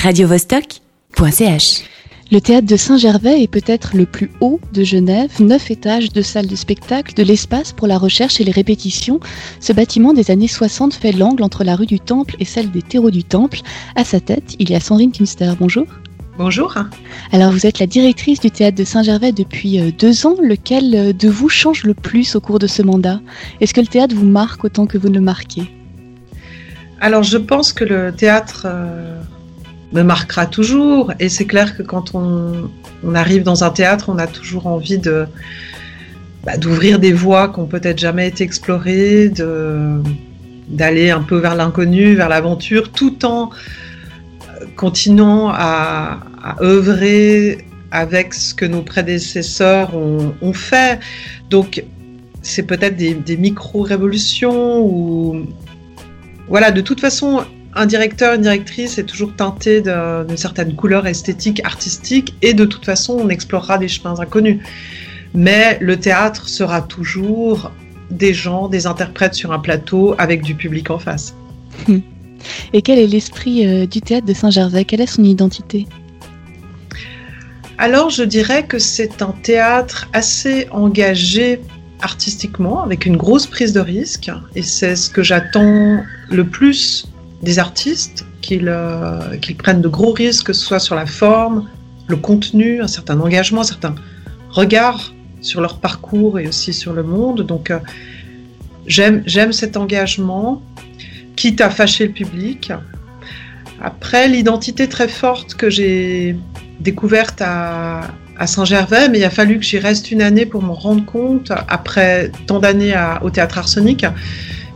radiovostok.ch. Le théâtre de Saint-Gervais est peut-être le plus haut de Genève, neuf étages de salles de spectacle, de l'espace pour la recherche et les répétitions. Ce bâtiment des années 60 fait l'angle entre la rue du Temple et celle des terreaux du Temple. À sa tête, il y a Sandrine Kunster. Bonjour. Bonjour. Alors vous êtes la directrice du théâtre de Saint-Gervais depuis euh, deux ans. Lequel euh, de vous change le plus au cours de ce mandat? Est-ce que le théâtre vous marque autant que vous ne le marquez? Alors je pense que le théâtre euh, me marquera toujours. Et c'est clair que quand on, arrive dans un théâtre, on a toujours envie de bah, d'ouvrir des voies qui n'ont peut-être jamais été explorées, de d'aller un peu vers l'inconnu, vers l'aventure, tout en continuant à, œuvrer avec ce que nos prédécesseurs ont, fait. Donc, c'est peut-être des, des micro-révolutions ou... Voilà, de toute façon, un directeur, une directrice est toujours teinté d'une certaine couleur esthétique, artistique, et de toute façon, on explorera des chemins inconnus. Mais le théâtre sera toujours des gens, des interprètes sur un plateau avec du public en face. Et quel est l'esprit euh, du théâtre de Saint-Gervais? Quelle est son identité? Alors, je dirais que c'est un théâtre assez engagé artistiquement, avec une grosse prise de risque, et c'est ce que j'attends le plus des artistes euh, qu'ils prennent de gros risques, que ce soit sur la forme, le contenu, un certain engagement, un certain regard sur leur parcours et aussi sur le monde. Donc, euh, j'aime cet engagement, quitte à fâcher le public. Après, l'identité très forte que j'ai découverte à, à Saint-Gervais, mais il a fallu que j'y reste une année pour m'en rendre compte, après tant d'années au théâtre arsenic,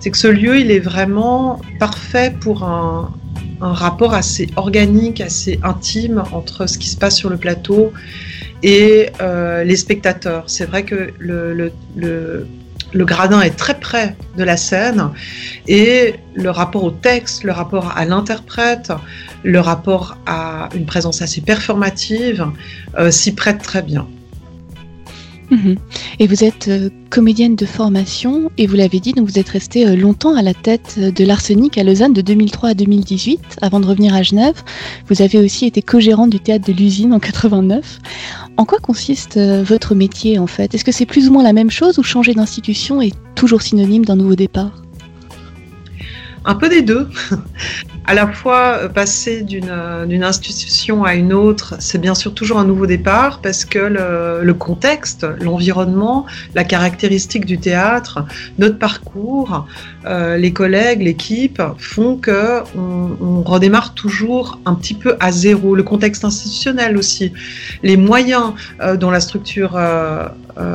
c'est que ce lieu, est vraiment parfait pour un, rapport assez organique, assez intime entre ce qui se passe sur le plateau et euh, les spectateurs. C'est vrai que le, le, gradin est très près de la scène et le rapport au texte, le rapport à l'interprète, le rapport à une présence assez performative euh, s'y prête très bien. Mhm. Et vous êtes euh, comédienne de formation et vous l'avez dit, donc vous êtes restée euh, longtemps à la tête euh, de l'Arsenic à Lausanne de 2003 à 2018 avant de revenir à Genève. Vous avez aussi été co-gérante du théâtre de l'usine en 89. En quoi consiste votre métier en fait? Est-ce que c'est plus ou moins la même chose ou changer d'institution est toujours synonyme d'un nouveau départ? Un peu des deux. à la fois, euh, passer euh, d'une institution à une autre, c'est bien sûr toujours un nouveau départ parce que le, contexte, l'environnement, la caractéristique du théâtre, notre parcours, euh, les collègues, l'équipe font que on, redémarre toujours un petit peu à zéro. Le contexte institutionnel aussi, les moyens dont la structure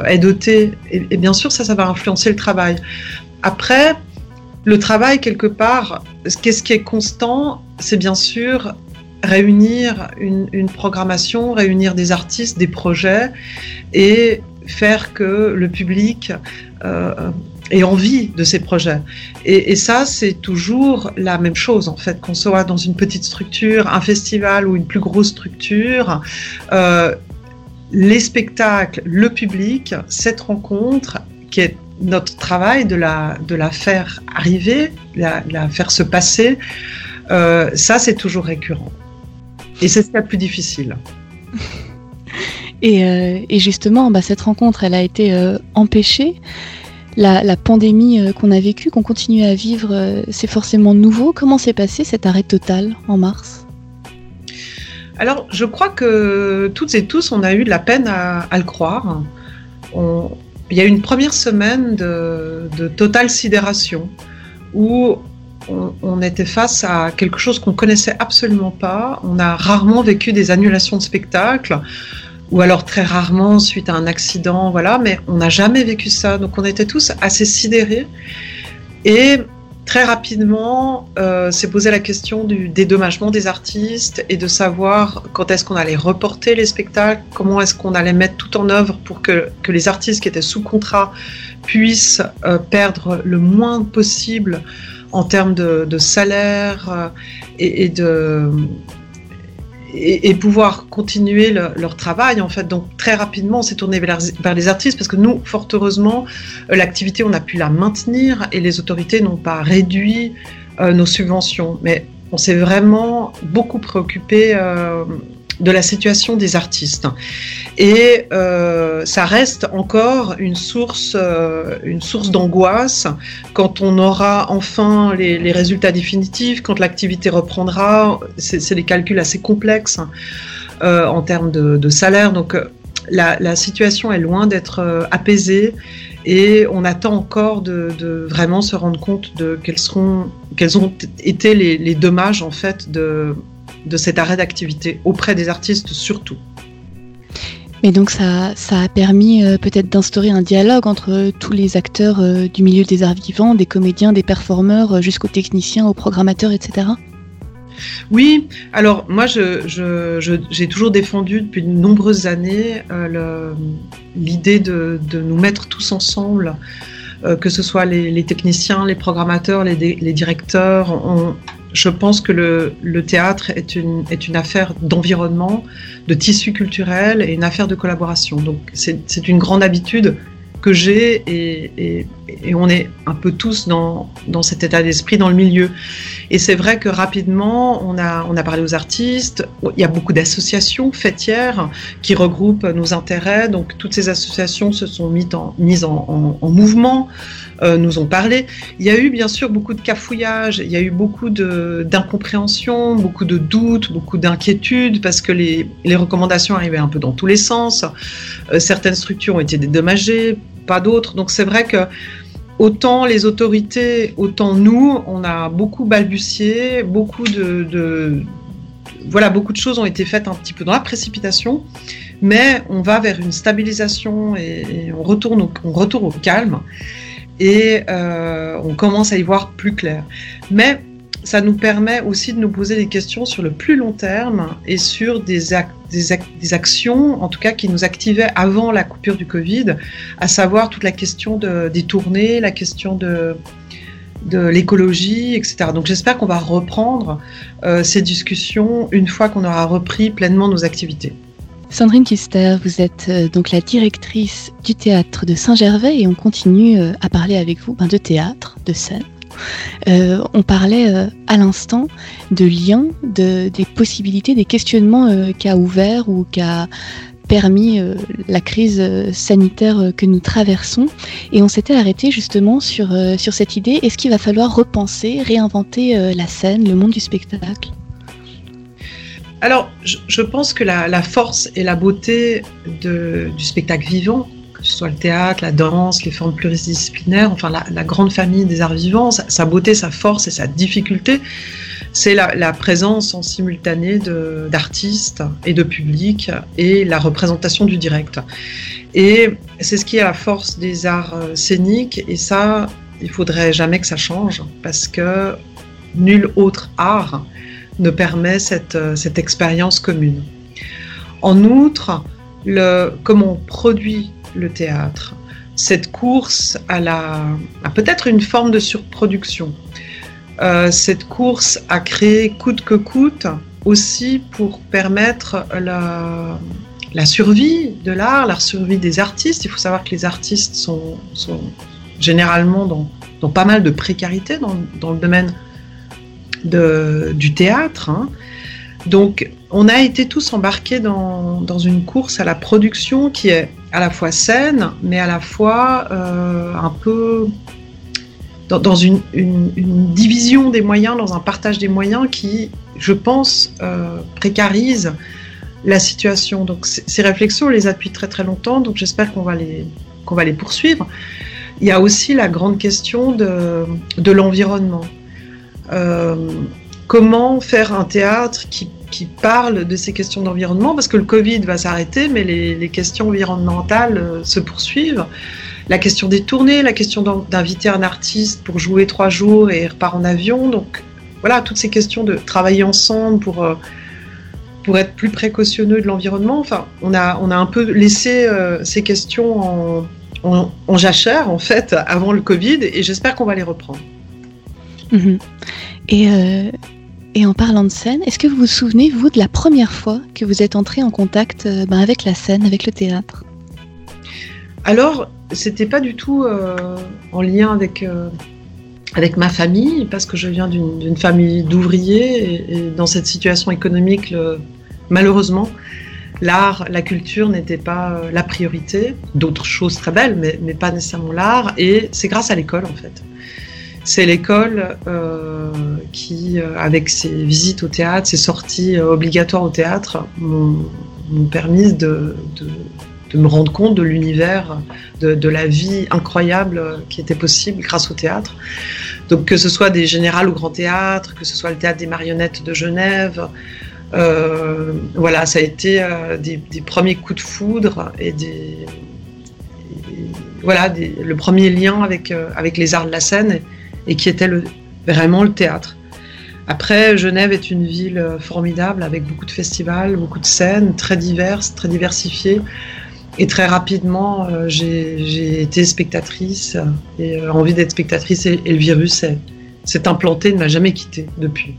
est dotée, et, bien sûr ça, ça va influencer le travail. Après, le travail, quelque part, qu'est-ce qui est constant C'est bien sûr réunir une, programmation, réunir des artistes, des projets et faire que le public euh, ait envie de ces projets. Et, ça, c'est toujours la même chose, en fait, qu'on soit dans une petite structure, un festival ou une plus grosse structure. Euh, les spectacles, le public, cette rencontre qui est notre travail de la, de la faire arriver, de la, faire se passer, euh, ça c'est toujours récurrent. Et c'est ce qui est le plus difficile. Et, euh, et justement, bah, cette rencontre, elle a été euh, empêchée. La, la pandémie qu'on a vécue, qu'on continue à vivre, c'est forcément nouveau. Comment s'est passé cet arrêt total en mars? Alors, je crois que toutes et tous, on a eu de la peine à, à le croire. On, il y a une première semaine de, totale sidération où on, était face à quelque chose qu'on connaissait absolument pas. On a rarement vécu des annulations de spectacles ou alors très rarement suite à un accident, voilà, mais on n'a jamais vécu ça. Donc on était tous assez sidérés. Et très rapidement euh, s'est posé la question du dédommagement des artistes et de savoir quand est-ce qu'on allait reporter les spectacles, comment est-ce qu'on allait mettre tout en œuvre pour que, les artistes qui étaient sous contrat puissent euh, perdre le moins possible en termes de, salaire euh, et, de, et, pouvoir continuer leur travail en fait. Donc très rapidement, on s'est tourné vers, les artistes parce que nous, fort heureusement, euh, l'activité, on a pu la maintenir et les autorités n'ont pas réduit euh, nos subventions. Mais on s'est vraiment beaucoup préoccupé de la situation des artistes. Et euh, ça reste encore une source, euh, une source d'angoisse quand on aura enfin les, résultats définitifs, quand l'activité reprendra. C'est des calculs assez complexes euh, en termes de, salaire. Donc la, situation est loin d'être apaisée et on attend encore de, vraiment se rendre compte de quels seront, quels ont été les, les dommages en fait de de cet arrêt d'activité auprès des artistes surtout. Mais donc ça, ça a permis euh, peut-être d'instaurer un dialogue entre tous les acteurs euh, du milieu des arts vivants, des comédiens, des performeurs, euh, jusqu'aux techniciens, aux programmateurs, etc. Oui, alors moi j'ai toujours défendu depuis de nombreuses années l'idée de, nous mettre tous ensemble, que ce soit les, techniciens, les programmateurs, les, les directeurs. On, je pense que le, théâtre est une, affaire d'environnement, de tissu culturel et une affaire de collaboration. Donc c'est une grande habitude que j'ai et, on est un peu tous dans, dans cet état d'esprit dans le milieu. Et c'est vrai que rapidement, on a, on a parlé aux artistes, il y a beaucoup d'associations fêtières qui regroupent nos intérêts, donc toutes ces associations se sont mises en, mises en, en, mouvement, euh, nous ont parlé. Il y a eu bien sûr beaucoup de cafouillage, il y a eu beaucoup d'incompréhension, beaucoup de doutes, beaucoup d'inquiétudes, parce que les, les, recommandations arrivaient un peu dans tous les sens. Euh, certaines structures ont été dédommagées, pas d'autres. Donc c'est vrai que autant les autorités, autant nous, on a beaucoup balbutié, beaucoup de, voilà, beaucoup de choses ont été faites un petit peu dans la précipitation, mais on va vers une stabilisation et, on retourne au, on au calme et euh, on commence à y voir plus clair. Mais ça nous permet aussi de nous poser des questions sur le plus long terme et sur des, des, actions, en tout cas, qui nous activaient avant la coupure du Covid, à savoir toute la question de, des tournées, la question de, de l'écologie, etc. Donc j'espère qu'on va reprendre euh, ces discussions une fois qu'on aura repris pleinement nos activités. Sandrine Kister, vous êtes euh, donc la directrice du théâtre de Saint-Gervais et on continue euh, à parler avec vous ben, de théâtre, de scène. Euh, on parlait euh, à l'instant de liens, de, des possibilités, des questionnements euh, qu'a ouvert ou qu'a permis la crise sanitaire que nous traversons. Et on s'était arrêté justement sur, cette idée, est-ce qu'il va falloir repenser, réinventer la scène, le monde du spectacle? Alors, je, pense que la, force et la beauté du spectacle vivant, ce soit le théâtre, la danse, les formes pluridisciplinaires, enfin la, grande famille des arts vivants, sa, beauté, sa force et sa difficulté, c'est la, présence en simultané d'artistes et de public et la représentation du direct. Et c'est ce qui est la force des arts euh, scéniques et ça, il faudrait jamais que ça change parce que nul autre art ne permet cette, euh, expérience commune. En outre, le, comment on produit le théâtre. Cette course à, la, peut-être une forme de surproduction. Euh, cette course à créer coûte que coûte aussi pour permettre la, survie de l'art, la survie des artistes. Il faut savoir que les artistes sont, généralement dans, pas mal de précarité dans, le domaine du théâtre. Hein. Donc, on a été tous embarqués dans, dans, une course à la production qui est à la fois saine, mais à la fois euh, un peu dans, une, division des moyens, dans un partage des moyens qui, je pense, euh, précarise la situation. Donc ces réflexions, on les a depuis très très longtemps, donc j'espère qu'on va, les, va les poursuivre. Il y a aussi la grande question de, de l'environnement. Euh, comment faire un théâtre qui qui parle de ces questions d'environnement, parce que le Covid va s'arrêter, mais les, questions environnementales euh, se poursuivent. La question des tournées, la question d'inviter un artiste pour jouer trois jours et repart en avion. Donc voilà, toutes ces questions de travailler ensemble pour, euh, pour être plus précautionneux de l'environnement. Enfin, on a, on a un peu laissé euh, ces questions en, en, jachère, en fait, avant le Covid, et j'espère qu'on va les reprendre. Mhm. Et et en parlant de scène, est-ce que vous vous souvenez, vous, de la première fois que vous êtes entré en contact euh, ben, avec la scène, avec le théâtre? Alors, c'était pas du tout euh, en lien avec, euh, avec ma famille, parce que je viens d'une famille d'ouvriers, et, dans cette situation économique, malheureusement, l'art, la culture n'était pas la priorité. D'autres choses très belles, mais, mais pas nécessairement l'art. Et c'est grâce à l'école, en fait. C'est l'école euh, qui, euh, avec ses visites au théâtre, ses sorties obligatoires au théâtre, m'ont permis de, me rendre compte de l'univers, de, la vie incroyable qui était possible grâce au théâtre. Donc que ce soit des générales au grand théâtre, que ce soit le théâtre des marionnettes de Genève, euh, voilà, ça a été euh, des, premiers coups de foudre et des, voilà, le premier lien avec, euh, avec les arts de la scène et, qui était vraiment le théâtre. Après, Genève est une ville formidable avec beaucoup de festivals, beaucoup de scènes, très diverses, très diversifiées. Et très rapidement, j'ai été spectatrice et envie d'être spectatrice et, et le virus s'est implanté, ne m'a jamais quitté depuis.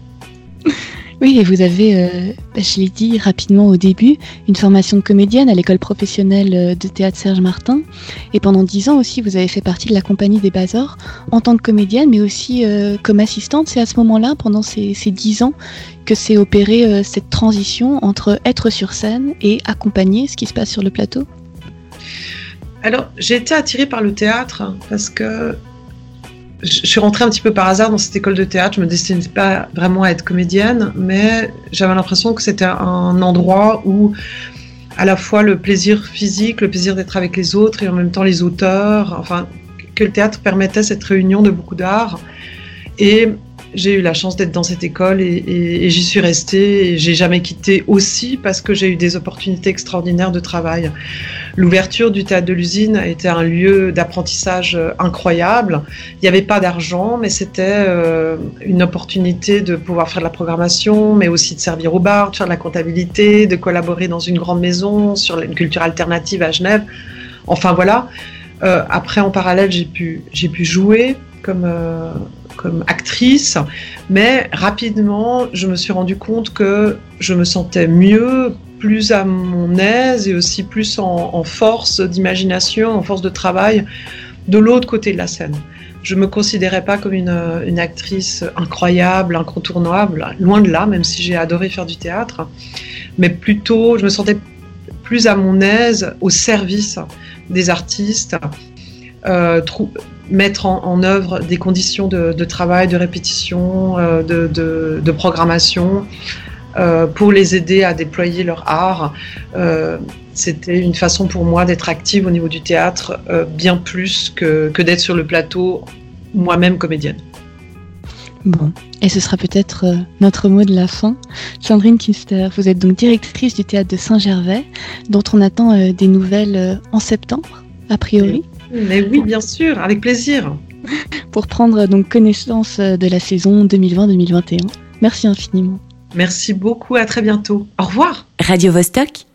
Oui, et vous avez, euh, bah, je l'ai dit rapidement au début, une formation de comédienne à l'école professionnelle euh, de théâtre Serge Martin. Et pendant dix ans aussi, vous avez fait partie de la compagnie des Bazors en tant que comédienne, mais aussi euh, comme assistante. C'est à ce moment-là, pendant ces, dix ans, que s'est opérée cette transition entre être sur scène et accompagner ce qui se passe sur le plateau? Alors, j'ai été attirée par le théâtre parce que je suis rentrée un petit peu par hasard dans cette école de théâtre. Je me destinais pas vraiment à être comédienne, mais j'avais l'impression que c'était un endroit où à la fois le plaisir physique, le plaisir d'être avec les autres et en même temps les auteurs, enfin que le théâtre permettait cette réunion de beaucoup d'art. Et j'ai eu la chance d'être dans cette école et, j'y suis restée et j'ai jamais quitté aussi parce que j'ai eu des opportunités extraordinaires de travail. L'ouverture du théâtre de l'usine a été un lieu d'apprentissage incroyable. Il n'y avait pas d'argent, mais c'était euh, une opportunité de pouvoir faire de la programmation, mais aussi de servir au bar, de faire de la comptabilité, de collaborer dans une grande maison sur une culture alternative à Genève. Enfin voilà. Euh, après, en parallèle, j'ai pu, jouer comme, euh, comme actrice, mais rapidement, je me suis rendu compte que je me sentais mieux, plus à mon aise et aussi plus en, force d'imagination, en force de travail de l'autre côté de la scène. Je me considérais pas comme une, actrice incroyable, incontournable, loin de là, même si j'ai adoré faire du théâtre, mais plutôt, je me sentais plus à mon aise au service des artistes, euh, mettre en, œuvre des conditions de, travail, de répétition, euh, de, programmation euh, pour les aider à déployer leur art. Euh, c'était une façon pour moi d'être active au niveau du théâtre, bien plus que, que d'être sur le plateau moi-même comédienne. Bon, et ce sera peut-être notre mot de la fin. Sandrine Kister, vous êtes donc directrice du théâtre de Saint-Gervais, dont on attend des nouvelles en septembre, a priori. Mais oui, bien sûr, avec plaisir. Pour prendre donc connaissance de la saison 2020-2021. Merci infiniment. Merci beaucoup, à très bientôt. Au revoir. Radio -Vostok